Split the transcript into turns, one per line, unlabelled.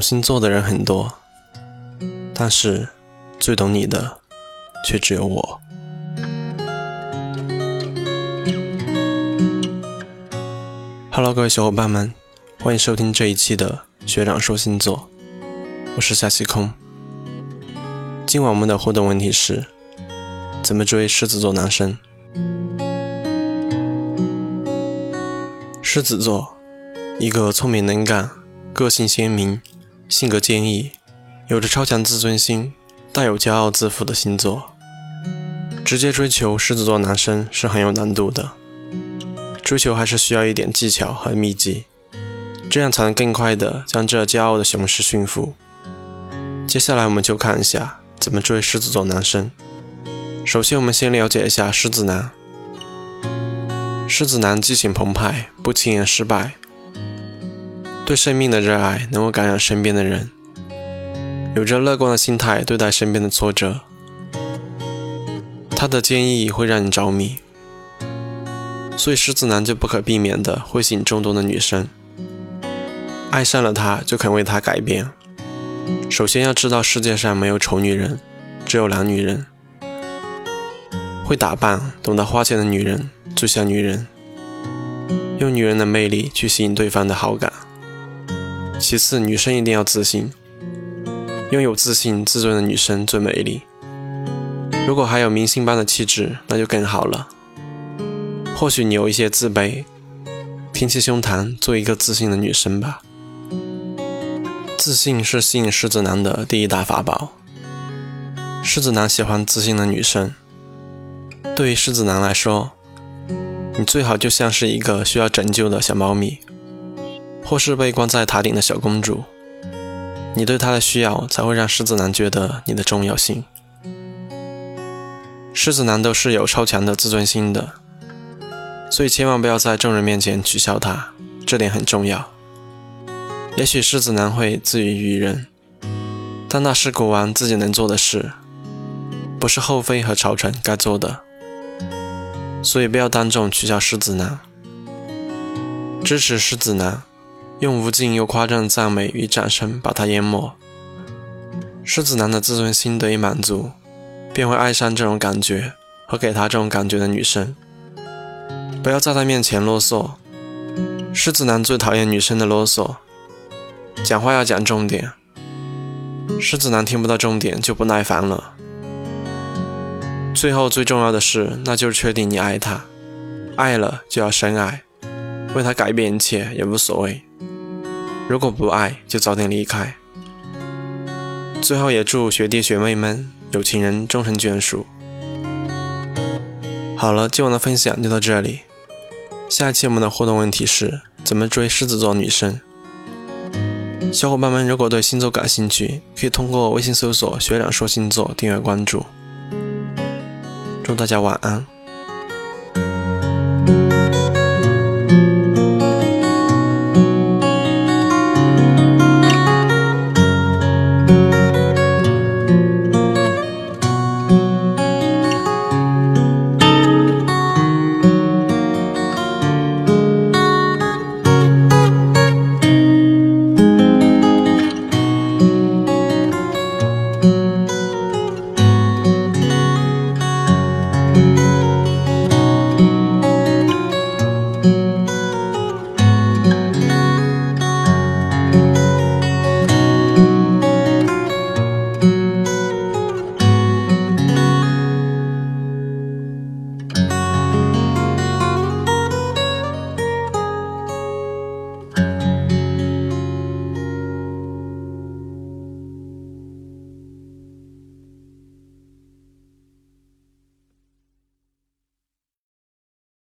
星座的人很多，但是最懂你的却只有我。Hello，各位小伙伴们，欢迎收听这一期的学长说星座，我是夏西空。今晚我们的互动问题是：怎么追狮子座男生？狮子座，一个聪明能干、个性鲜明、性格坚毅、有着超强自尊心、带有骄傲自负的星座。直接追求狮子座男生是很有难度的。追求还是需要一点技巧和秘籍，这样才能更快的将这骄傲的雄狮驯服。接下来我们就看一下怎么追狮子座男生。首先，我们先了解一下狮子男。狮子男激情澎湃，不轻言失败，对生命的热爱能够感染身边的人，有着乐观的心态对待身边的挫折。他的坚毅会让你着迷。所以狮子男就不可避免的会吸引众多的女生，爱上了他就肯为他改变。首先要知道世界上没有丑女人，只有懒女人。会打扮、懂得花钱的女人最像女人，用女人的魅力去吸引对方的好感。其次，女生一定要自信，拥有自信、自尊的女生最美丽。如果还有明星般的气质，那就更好了。或许你有一些自卑，挺起胸膛，做一个自信的女生吧。自信是吸引狮子男的第一大法宝。狮子男喜欢自信的女生。对于狮子男来说，你最好就像是一个需要拯救的小猫咪，或是被关在塔顶的小公主。你对她的需要，才会让狮子男觉得你的重要性。狮子男都是有超强的自尊心的。所以千万不要在众人面前取笑他，这点很重要。也许狮子男会自娱于人，但那是国王自己能做的事，不是后妃和朝臣该做的。所以不要当众取笑狮子男。支持狮子男，用无尽又夸张的赞美与掌声把他淹没。狮子男的自尊心得以满足，便会爱上这种感觉和给他这种感觉的女生。不要在他面前啰嗦。狮子男最讨厌女生的啰嗦，讲话要讲重点。狮子男听不到重点就不耐烦了。最后最重要的是，那就是确定你爱他，爱了就要深爱，为他改变一切也无所谓。如果不爱，就早点离开。最后也祝学弟学妹们有情人终成眷属。好了，今晚的分享就到这里。下一期我们的互动问题是怎么追狮子座女生？小伙伴们如果对星座感兴趣，可以通过微信搜索“学长说星座”订阅关注。祝大家晚安。